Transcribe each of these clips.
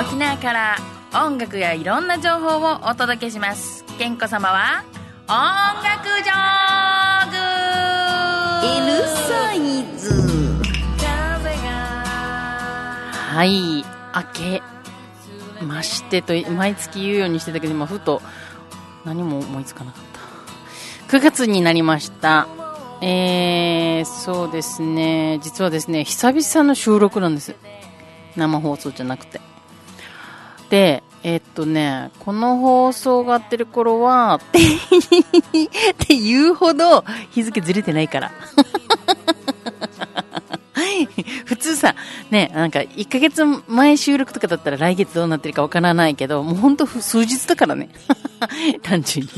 沖縄から音楽やいろんな情報をお届けします健子様は音楽ジョーグ L サイズはい、明けましてと毎月言うようにしてたけど、今ふと何も思いつかなかった。9月になりました。えー、そうですね、実はですね、久々の収録なんです。生放送じゃなくて。で、えっとね、この放送が合ってる頃は、ってって言うほど日付ずれてないから。普通さ、ね、なんか1ヶ月前収録とかだったら来月どうなってるかわからないけど、もうほんと数日だからね。単純に。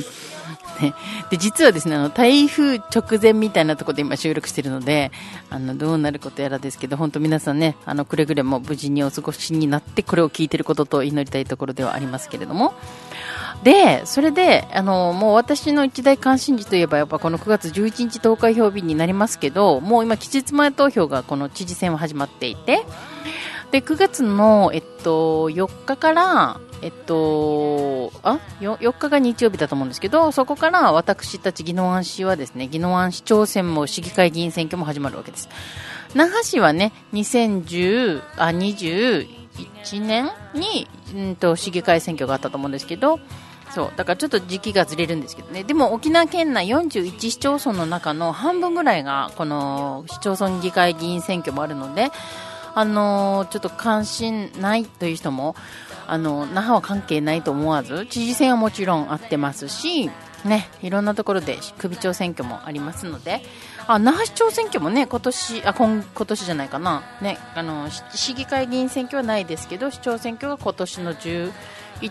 ね、で、実はですね、あの、台風直前みたいなところで今収録してるので、あの、どうなることやらですけど、本当皆さんね、あの、くれぐれも無事にお過ごしになって、これを聞いてることと祈りたいところではありますけれども。で、それで、あの、もう私の一大関心事といえば、やっぱこの9月11日投開票日になりますけど、もう今、期日前投票がこの知事選は始まっていて、で、9月の、えっと、4日から、えっと、あ 4, 4日が日曜日だと思うんですけど、そこから私たち宜野湾市はですね、宜野湾市長選も市議会議員選挙も始まるわけです。那覇市はね、2010、あ、21年に、うんと、市議会選挙があったと思うんですけど、そう、だからちょっと時期がずれるんですけどね。でも沖縄県内41市町村の中の半分ぐらいが、この市町村議会議員選挙もあるので、あのちょっと関心ないという人も、あの、那覇は関係ないと思わず、知事選はもちろんあってますし、ね、いろんなところで首長選挙もありますので、あ、那覇市長選挙もね、今年、あ、今、今年じゃないかな。ね、あの、市議会議員選挙はないですけど、市長選挙が今年の11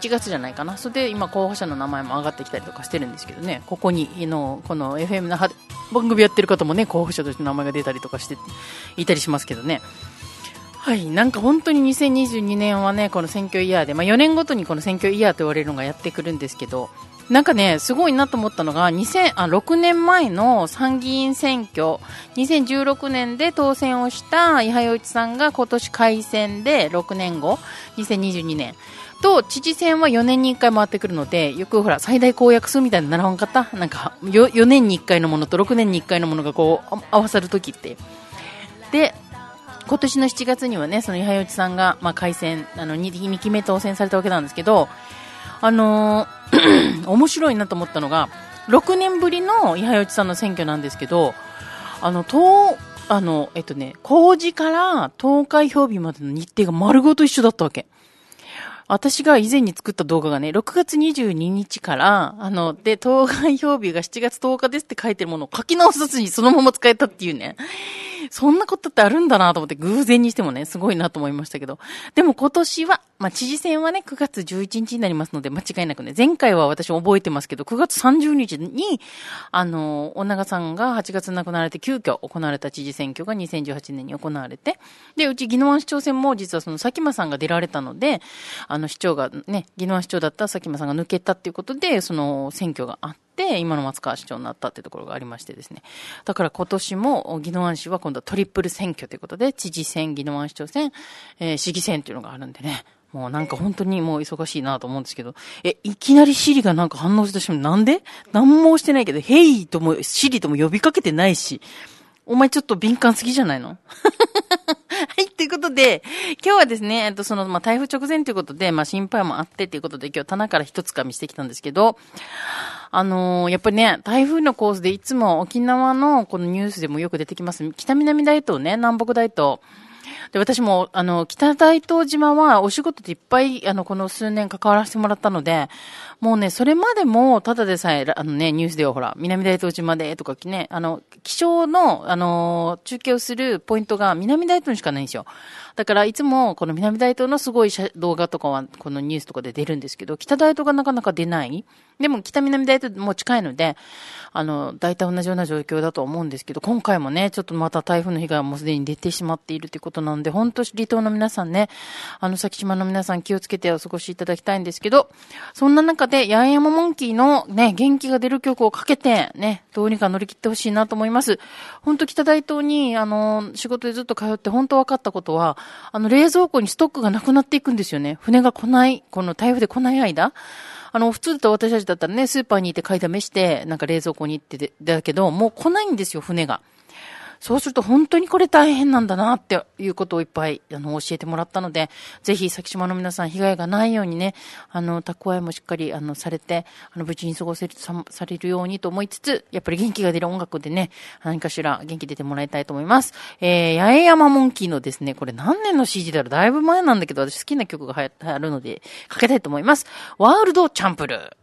月じゃないかな。それで今候補者の名前も上がってきたりとかしてるんですけどね、ここに、の、この FM 那覇で番組やってる方もね、候補者として名前が出たりとかしていたりしますけどね。はい、なんか本当に2022年はね、この選挙イヤーで、まあ、4年ごとにこの選挙イヤーと言われるのがやってくるんですけど、なんかね、すごいなと思ったのが、2000あ6年前の参議院選挙、2016年で当選をした伊波洋一さんが今年改選で6年後、2022年。と、知事選は4年に1回回ってくるので、よくほら、最大公約数みたいなの習わんかった？なんかよ、4年に1回のものと6年に1回のものがこう、合わさるときって。で、今年の7月にはね、その伊波内さんが、まあ、改選、あの2、2期目当選されたわけなんですけど、あのー 面白いなと思ったのが、6年ぶりの伊波内さんの選挙なんですけど、あの、投、あの、えっとね、公示から投開票日までの日程が丸ごと一緒だったわけ。私が以前に作った動画がね、6月22日から、あの、で、投開票日が7月10日ですって書いてるものを書き直さずにそのまま使えたっていうね。そんなことってあるんだなと思って、偶然にしてもね、すごいなと思いましたけど。でも今年は、まあ、知事選はね、9月11日になりますので、間違いなくね、前回は私覚えてますけど、9月30日に、あの、お長さんが8月亡くなられて、急遽行われた知事選挙が2018年に行われて、で、うち、宜野湾市長選も実はその佐喜真さんが出られたので、あの、市長がね、宜野湾市長だった佐喜真さんが抜けたっていうことで、その選挙があって、今の松川市長になったってところがありましてですね。だから今年も、宜野湾市は今度はトリプル選挙ということで、知事選、宜野湾市長選、えー市議選っていうのがあるんでね。もうなんか本当にもう忙しいなと思うんですけど、え、いきなりシリがなんか反応したしもなんで？何もしてないけど、ヘイとも、シリとも呼びかけてないし、お前ちょっと敏感すぎじゃないの？はい、ということで、今日はですね、えっと、その、まあ、台風直前ということで、まあ、心配もあってということで、今日棚から一つかみしてきたんですけど、あのーやっぱりね、台風のコースでいつも沖縄のこのニュースでもよく出てきます。北南大東ね、南北大東。で、私も、あの、北大東島はお仕事でいっぱい、あの、この数年関わらせてもらったので、もうね、それまでも、ただでさえ、あのね、ニュースではほら、南大東島でとかね、あの、気象の、あの、中継をするポイントが南大東にしかないんですよ。だから、いつも、この南大東のすごい動画とかは、このニュースとかで出るんですけど、北大東がなかなか出ない。でも、北南大東も近いので、あの、大体同じような状況だと思うんですけど、今回もね、ちょっとまた台風の被害もすでに出てしまっているということなんで、本当離島の皆さんね、あの、先島の皆さん気をつけてお過ごしいただきたいんですけど、そんな中で、八重山モンキーのね、元気が出る曲をかけて、ね、どうにか乗り切ってほしいなと思います。本当北大東に、あの、仕事でずっと通って本当分かったことは、あの、冷蔵庫にストックがなくなっていくんですよね。船が来ない、この台風で来ない間。あの、普通だと私たちだったらね、スーパーに行って買いだめして、なんか冷蔵庫に行って、だけど、もう来ないんですよ、船が。そうすると本当にこれ大変なんだなっていうことをいっぱいあの教えてもらったので、ぜひ先島の皆さん被害がないようにね、あの、蓄えもしっかりあのされて、あの、無事に過ごせる、さされるようにと思いつつ、やっぱり元気が出る音楽でね、何かしら元気出てもらいたいと思います。えー、八重山モンキーのですね、これ何年の CD だろうだいぶ前なんだけど、私好きな曲があるので、かけたいと思います。ワールドチャンプルー。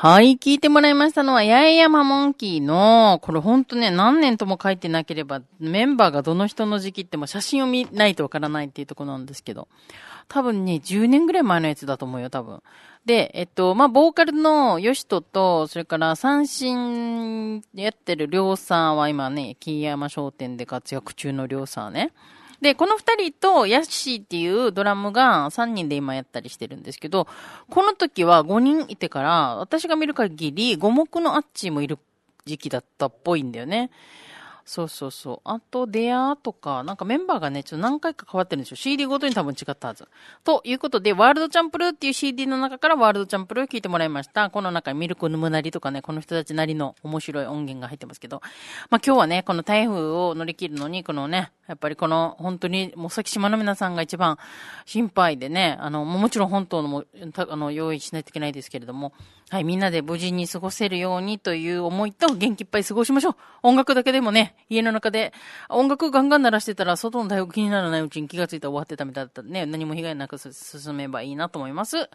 はい、聞いてもらいましたのは、八重山モンキーの、これほんとね、何年とも書いてなければ、メンバーがどの人の時期っても写真を見ないとわからないっていうとこなんですけど、多分ね、10年ぐらい前のやつだと思うよ、多分。で、えっと、まあ、ボーカルのヨシトと、それから三振やってるりょうさんは今ね、金山商店で活躍中のりょうさんね。で、この二人とヤッシーっていうドラムが三人で今やったりしてるんですけど、この時は五人いてから、私が見る限り五目のあっちもいる時期だったっぽいんだよね。そうそうそう。あと、デアとか、なんかメンバーがね、ちょっと何回か変わってるんですよ。CD ごとに多分違ったはず。ということで、ワールドチャンプルーっていう CD の中からワールドチャンプルーを聞いてもらいました。この中にミルクヌムナリとかね、この人たちなりの面白い音源が入ってますけど。まあ今日はね、この台風を乗り切るのに、このね、やっぱりこの、本当に、もう先島の皆さんが一番心配でね、あの、もちろん本当のも、あの、用意しないといけないですけれども、はい、みんなで無事に過ごせるようにという思いと元気いっぱい過ごしましょう。音楽だけでもね、家の中で音楽ガンガン鳴らしてたら、外の台風気にならないうちに気がついたら終わってたみたいだったらね、何も被害なく進めばいいなと思います。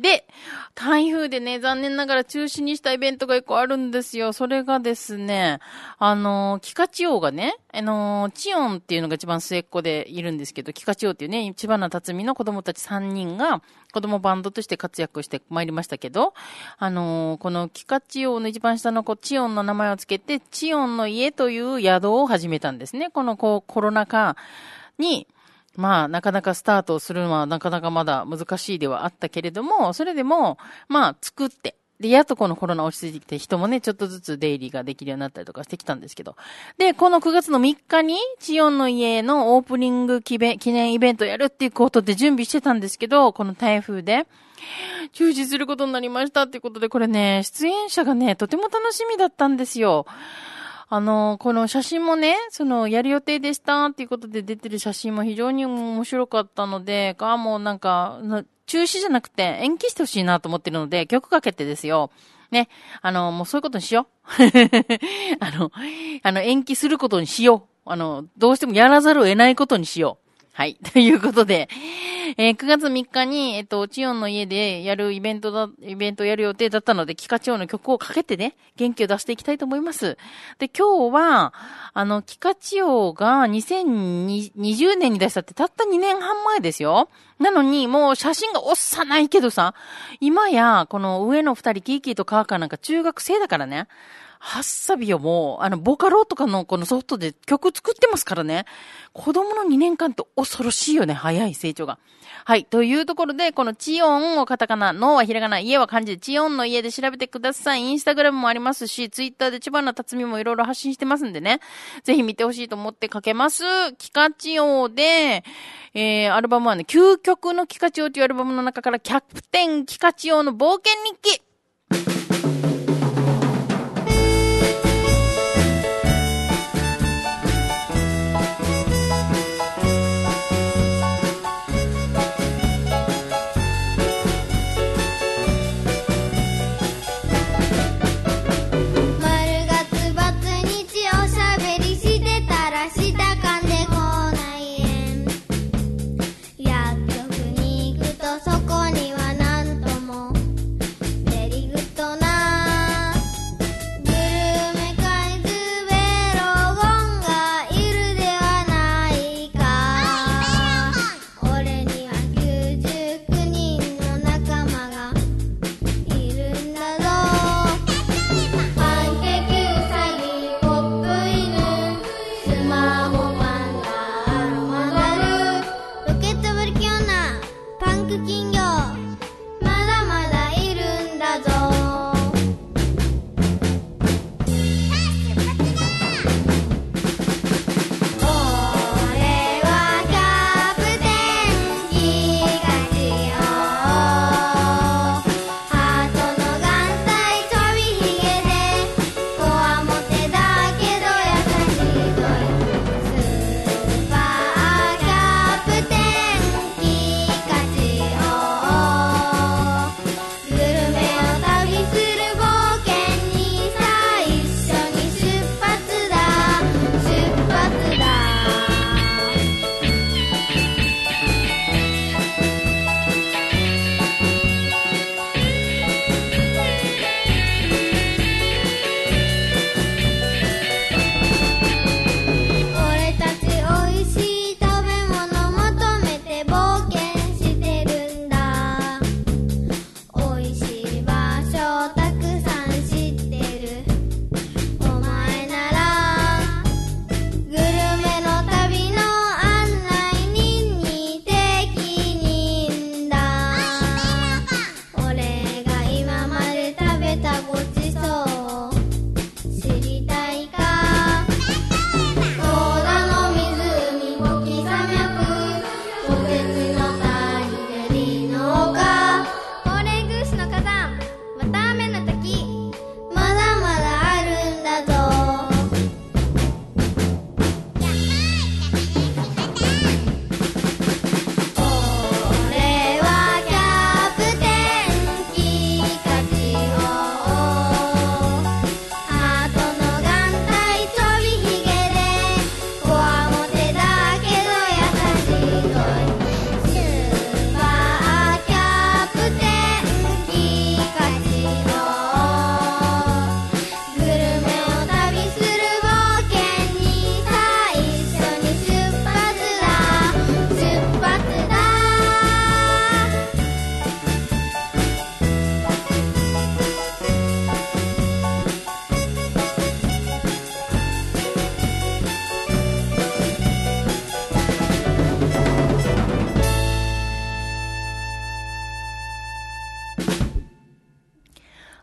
で、台風でね、残念ながら中止にしたイベントが一個あるんですよ。それがですね、あの、キカチオウがね、あの、チオンっていうのが一番末っ子でいるんですけど、キカチオウっていうね、千葉な辰巳の子供たち3人が、子供バンドとして活躍してまいりましたけど、あのこのキカチオウの一番下の子、チオンの名前をつけて、チオンの家という宿を始めたんですね。このこうコロナ禍に、まあ、なかなかスタートするのはなかなかまだ難しいではあったけれども、それでも、まあ、作って、で、やっとこのコロナ落ち着いてきて、人もね、ちょっとずつ出入りができるようになったりとかしてきたんですけど。で、この9月の3日に、チオンの家のオープニング記念イベントやるっていうことで準備してたんですけど、この台風で、中止することになりましたっていうことで、これね、出演者がね、とても楽しみだったんですよ。あの、この写真もね、その、やる予定でしたっていうことで出てる写真も非常に面白かったので、あ、もうなんか、中止じゃなくて延期してほしいなと思ってるので、曲かけてですよ。ね。あの、もうそういうことにしよう。あの、あの、延期することにしよう。あの、どうしてもやらざるを得ないことにしよう。はい。ということで、えー、9月3日に、えっと、チオンの家でやるイベントだ、イベントをやる予定だったので、キカチオンの曲をかけてね、元気を出していきたいと思います。で、今日は、あの、キカチオが2020年に出したってたった2年半前ですよ。なのに、もう写真がおっさないけどさ、今や、この上の二人、キーキーとカーカーなんか中学生だからね。ハッサビをもう、あの、ボカロとかのこのソフトで曲作ってますからね。子供の2年間って恐ろしいよね。早い成長が。はい。というところで、このチオンをカタカナ、ノーはひらがな、家は漢字で、チオンの家で調べてください。インスタグラムもありますし、ツイッターで千葉の辰巳もいろいろ発信してますんでね。ぜひ見てほしいと思ってかけます。キカチオで、えー、アルバムはね、究極のキカチオというアルバムの中から、キャプテンキカチオの冒険日記。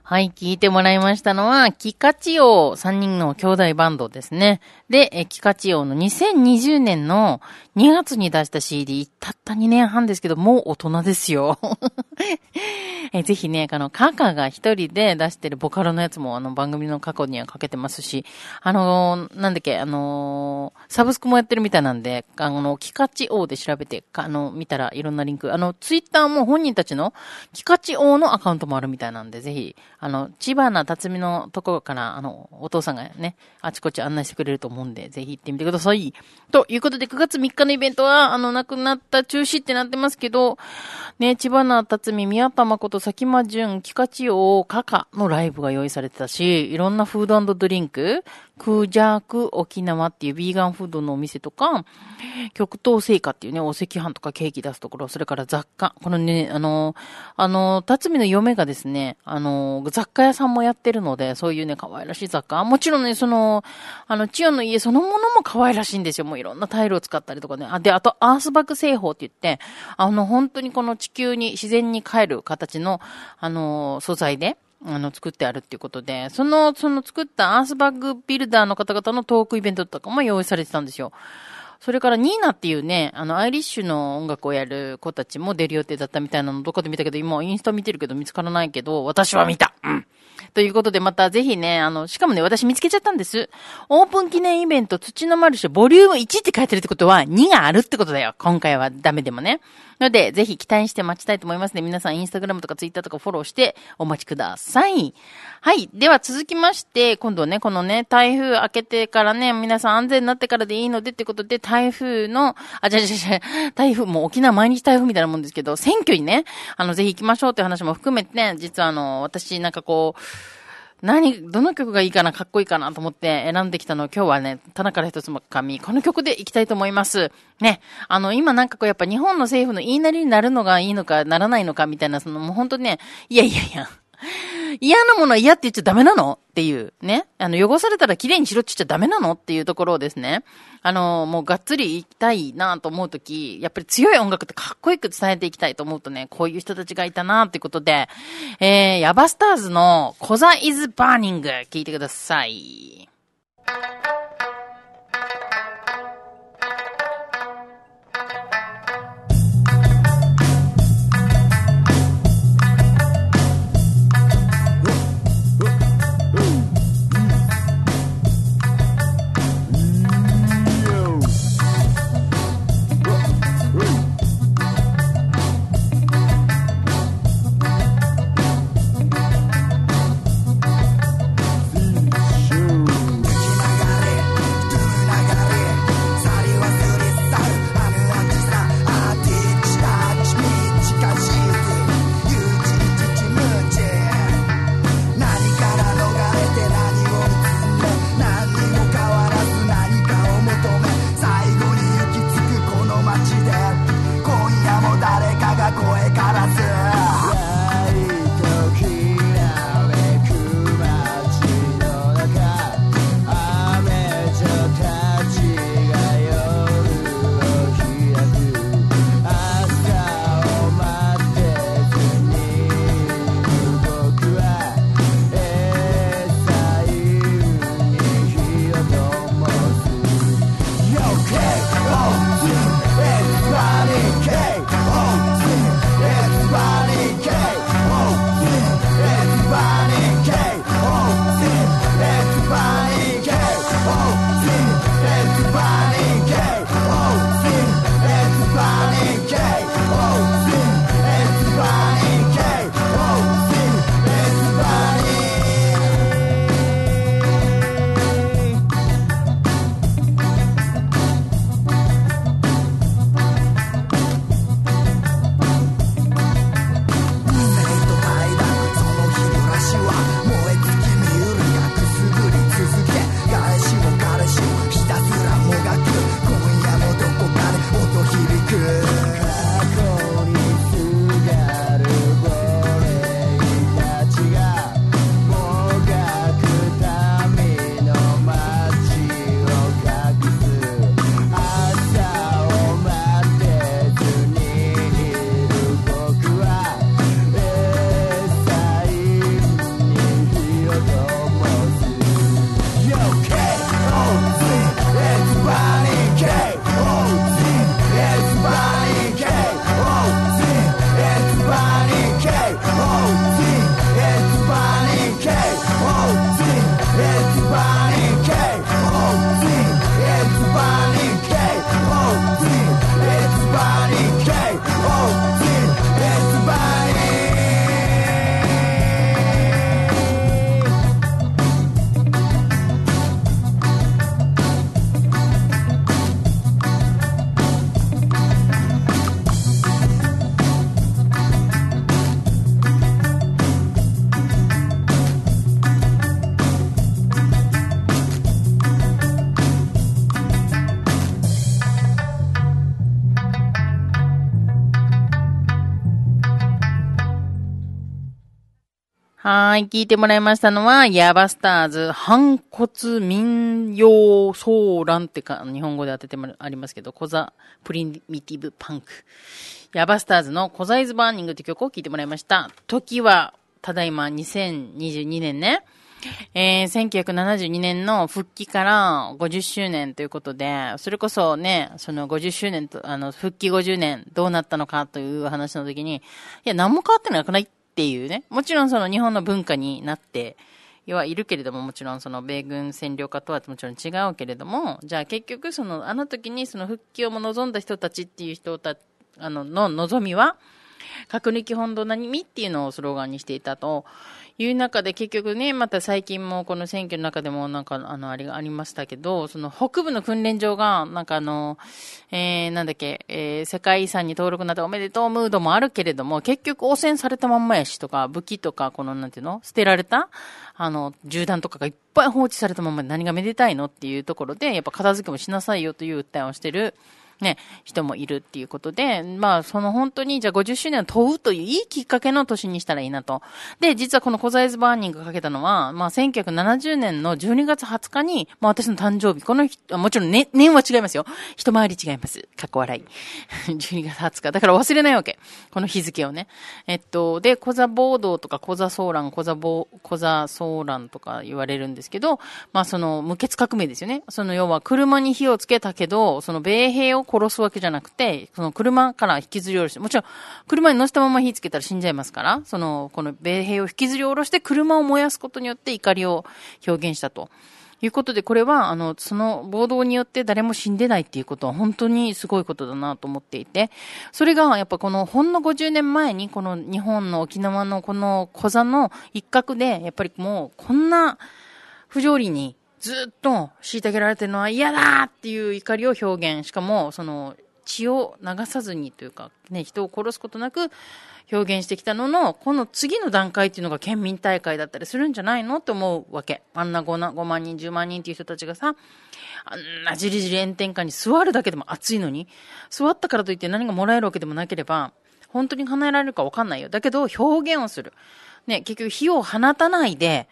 はい、聞いてもらいましたのは、キカチオ3人の兄弟バンドですね。で、えキカチオの2020年の2月に出した CD、たった2年半ですけど、もう大人ですよ。えぜひね、あの、カカが一人で出してるボカロのやつも、あの、番組の過去にはかけてますし、あのー、なんだっけ、あのー、サブスクもやってるみたいなんで、あの、キカチオで調べて、あの、見たらいろんなリンク、あの、ツイッターも本人たちのキカチオのアカウントもあるみたいなんで、ぜひ、あの、千葉な辰巳のところから、あの、お父さんがね、あちこち案内してくれると思うんで、ぜひ行ってみてください。ということで、9月3日のイベントは、あの、亡くなった中止ってなってますけど、ね、千葉な辰巳、宮田誠、崎間淳、キカチオ、カカのライブが用意されてたし、いろんなフードドリンク、クジャーク沖縄っていうビーガンフードのお店とか、極東製菓っていうね、お赤飯とかケーキ出すところ、それから雑貨。このね、あの、あの、辰巳の嫁がですね、あの、雑貨屋さんもやってるので、そういうね、可愛らしい雑貨。もちろんね、その、あの、千代の家そのものも可愛らしいんですよ。もういろんなタイルを使ったりとかね。あ、で、あと、アースバック製法って言って、あの、本当にこの地球に自然に帰る形の、あの、素材で、あの、作ってあるっていうことで、その、その作ったアースバッグビルダーの方々のトークイベントとかも用意されてたんですよ。それからニーナっていうね、あの、アイリッシュの音楽をやる子たちも出る予定だったみたいなのどっかで見たけど、今インスタ見てるけど見つからないけど、私は見たうん。ということで、またぜひね、あの、しかもね、私見つけちゃったんです。オープン記念イベント、土のマルシェ、ボリューム1って書いてるってことは、2があるってことだよ。今回はダメでもね。ので、ぜひ期待して待ちたいと思いますね。皆さん、インスタグラムとかツイッターとかフォローしてお待ちください。はい。では続きまして、今度ね、このね、台風明けてからね、皆さん安全になってからでいいのでってことで、台風の、あ、じゃじゃじゃ、台風、もう沖縄毎日台風みたいなもんですけど、選挙にね、あの、ぜひ行きましょうって話も含めてね、実はあの、私なんかこう、何、どの曲がいいかな、かっこいいかなと思って選んできたの今日はね、田中ら一つも紙、この曲でいきたいと思います。ね、あの、今なんかこうやっぱ日本の政府の言いなりになるのがいいのかならないのかみたいな、そのもう本当ね、いやいやいや、嫌なものは嫌って言っちゃダメなの？っていう、ね。あの、汚されたら綺麗にしろって言っちゃダメなの？っていうところをですね。あの、もうがっつり行きたいなと思うとき、やっぱり強い音楽ってかっこよく伝えていきたいと思うとね、こういう人たちがいたなっていうことで、えー、ヤバスターズのコザイズバーニング聞いてください。はい、聞いてもらいましたのは、ヤバスターズ、反骨民謡ソーランってか、日本語で当ててもありますけど、コザプリミティブパンク。ヤバスターズのコザイズバーニングって曲を聴いてもらいました。時は、ただいま2022年ね。えー、1972年の復帰から50周年ということで、それこそね、その50周年と、あの、復帰50年どうなったのかという話の時に、いや、何も変わってなくないっていうね、もちろんその日本の文化になって、はいるけれども、もちろんその米軍占領下とはもちろん違うけれども、じゃあ結局その、あの時にその復帰をも望んだ人たちっていう人たあの、の望みは、核抜き本土何みっていうのをスローガンにしていたという中で結局ね、また最近もこの選挙の中でもなんかあの、あれがありましたけど、その北部の訓練場が、なんかあの、えー、なんだっけ、えー、世界遺産に登録なっておめでとうムードもあるけれども、結局汚染されたまんまやしとか、武器とか、このなんていうの捨てられたあの、銃弾とかがいっぱい放置されたままで何がめでたいのっていうところで、やっぱ片付けもしなさいよという訴えをしてる、ね、人もいるっていうことで、まあ、その本当に、じゃあ50周年を問うといういいきっかけの年にしたらいいなと。で、実はこのコザイズバーニングかけたのは、まあ、1970年の12月20日に、まあ、私の誕生日、この日、もちろん、ね、年は違いますよ。一回り違います。かっこ笑い。12月20日。だから忘れないわけ。この日付をね。えっと、で、コザ暴動とか、コザソーラン、コザボ、コザソーランとか言われるんですけど、まあ、その、無血革命ですよね。その、要は、車に火をつけたけど、その、米兵を殺すわけじゃなくて、その車から引きずり下ろして、もちろん、車に乗せたまま火つけたら死んじゃいますから、その、この米兵を引きずり下ろして車を燃やすことによって怒りを表現したと。いうことで、これは、あの、その暴動によって誰も死んでないっていうことは本当にすごいことだなと思っていて、それがやっぱこのほんの50年前にこの日本の沖縄のこの小座の一角で、やっぱりもうこんな不条理にずっと虐げられてるのは嫌だっていう怒りを表現。しかも、その、血を流さずにというか、ね、人を殺すことなく表現してきたのの、この次の段階っていうのが県民大会だったりするんじゃないのって思うわけ。あんな 5, 5万人、10万人っていう人たちがさ、あんなじりじり炎天下に座るだけでも暑いのに、座ったからといって何がもらえるわけでもなければ、本当に叶えられるかわかんないよ。だけど表現をする。ね、結局火を放たないで、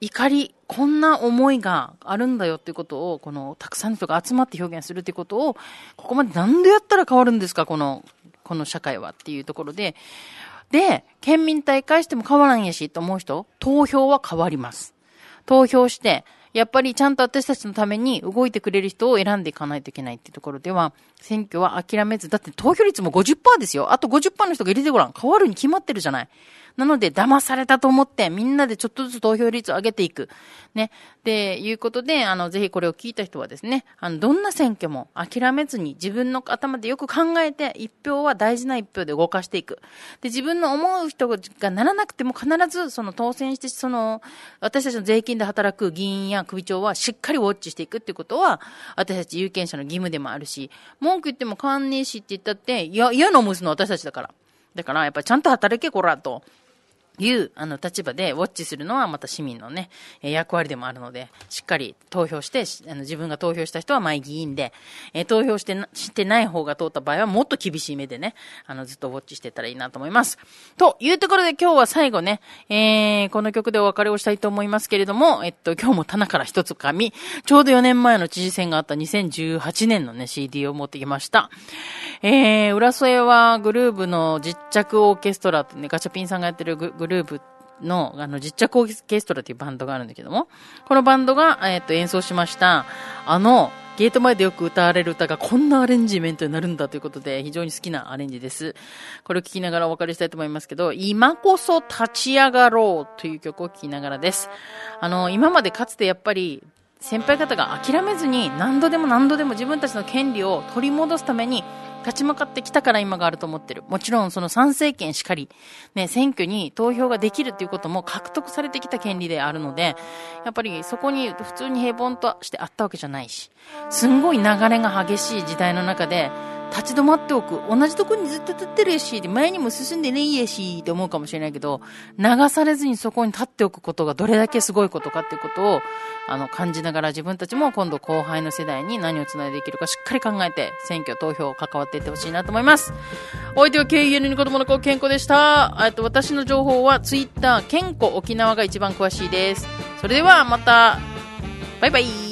怒り、こんな思いがあるんだよっていうことを、この、たくさんの人が集まって表現するっていうことを、ここまでなんでやったら変わるんですか、この、この社会はっていうところで、で、県民大会しても変わらんやしと思う人、投票は変わります。投票して、やっぱりちゃんと私たちのために動いてくれる人を選んでいかないといけないっていうところでは、選挙は諦めず、だって投票率も50%ですよ。あと50%の人が入れてごらん。変わるに決まってるじゃない。なので、騙されたと思って、みんなでちょっとずつ投票率を上げていく。ね。で、いうことで、あの、ぜひこれを聞いた人はですね、あの、どんな選挙も諦めずに自分の頭でよく考えて、一票は大事な一票で動かしていく。で、自分の思う人がならなくても必ず、その当選して、その、私たちの税金で働く議員や首長はしっかりウォッチしていくってことは、私たち有権者の義務でもあるし、文句言っても変わんねって言ったって、いや、嫌な思いするの私たちだから。だから、やっぱちゃんと働け、こら、と。いう、あの、立場でウォッチするのはまた市民のね、役割でもあるので、しっかり投票して、あの自分が投票した人は前議員で、え、投票してな、してない方が通った場合はもっと厳しい目でね、あの、ずっとウォッチしてたらいいなと思います。というところで今日は最後ね、えー、この曲でお別れをしたいと思いますけれども、えっと、今日も棚から一つ紙、ちょうど4年前の知事選があった2018年のね、CD を持ってきました。えー、浦添はグルーブの実着オーケストラってね、ガチャピンさんがやってるグルールーブの、あの、実着オーケストラっていうバンドがあるんだけども、このバンドが、えっ、と、演奏しました、あの、ゲート前でよく歌われる歌がこんなアレンジメントになるんだということで、非常に好きなアレンジです。これを聴きながらお別れしたいと思いますけど、今こそ立ち上がろうという曲を聴きながらです。あの、今までかつてやっぱり、先輩方が諦めずに何度でも何度でも自分たちの権利を取り戻すために立ち向かってきたから今があると思ってる。もちろんその参政権しかり、ね、選挙に投票ができるっていうことも獲得されてきた権利であるので、やっぱりそこに普通に平凡としてあったわけじゃないし、すんごい流れが激しい時代の中で、立ち止まっておく。同じとこにずっと立ってるし、前にも進んでねえし、って思うかもしれないけど、流されずにそこに立っておくことがどれだけすごいことかっていうことを、あの、感じながら自分たちも今度後輩の世代に何を繋いでいけるかしっかり考えて、選挙、投票、関わっていってほしいなと思います。お相手は KEN に子供の子、健康でした。えっと、私の情報は Twitter、健康沖縄が一番詳しいです。それではまた、バイバイ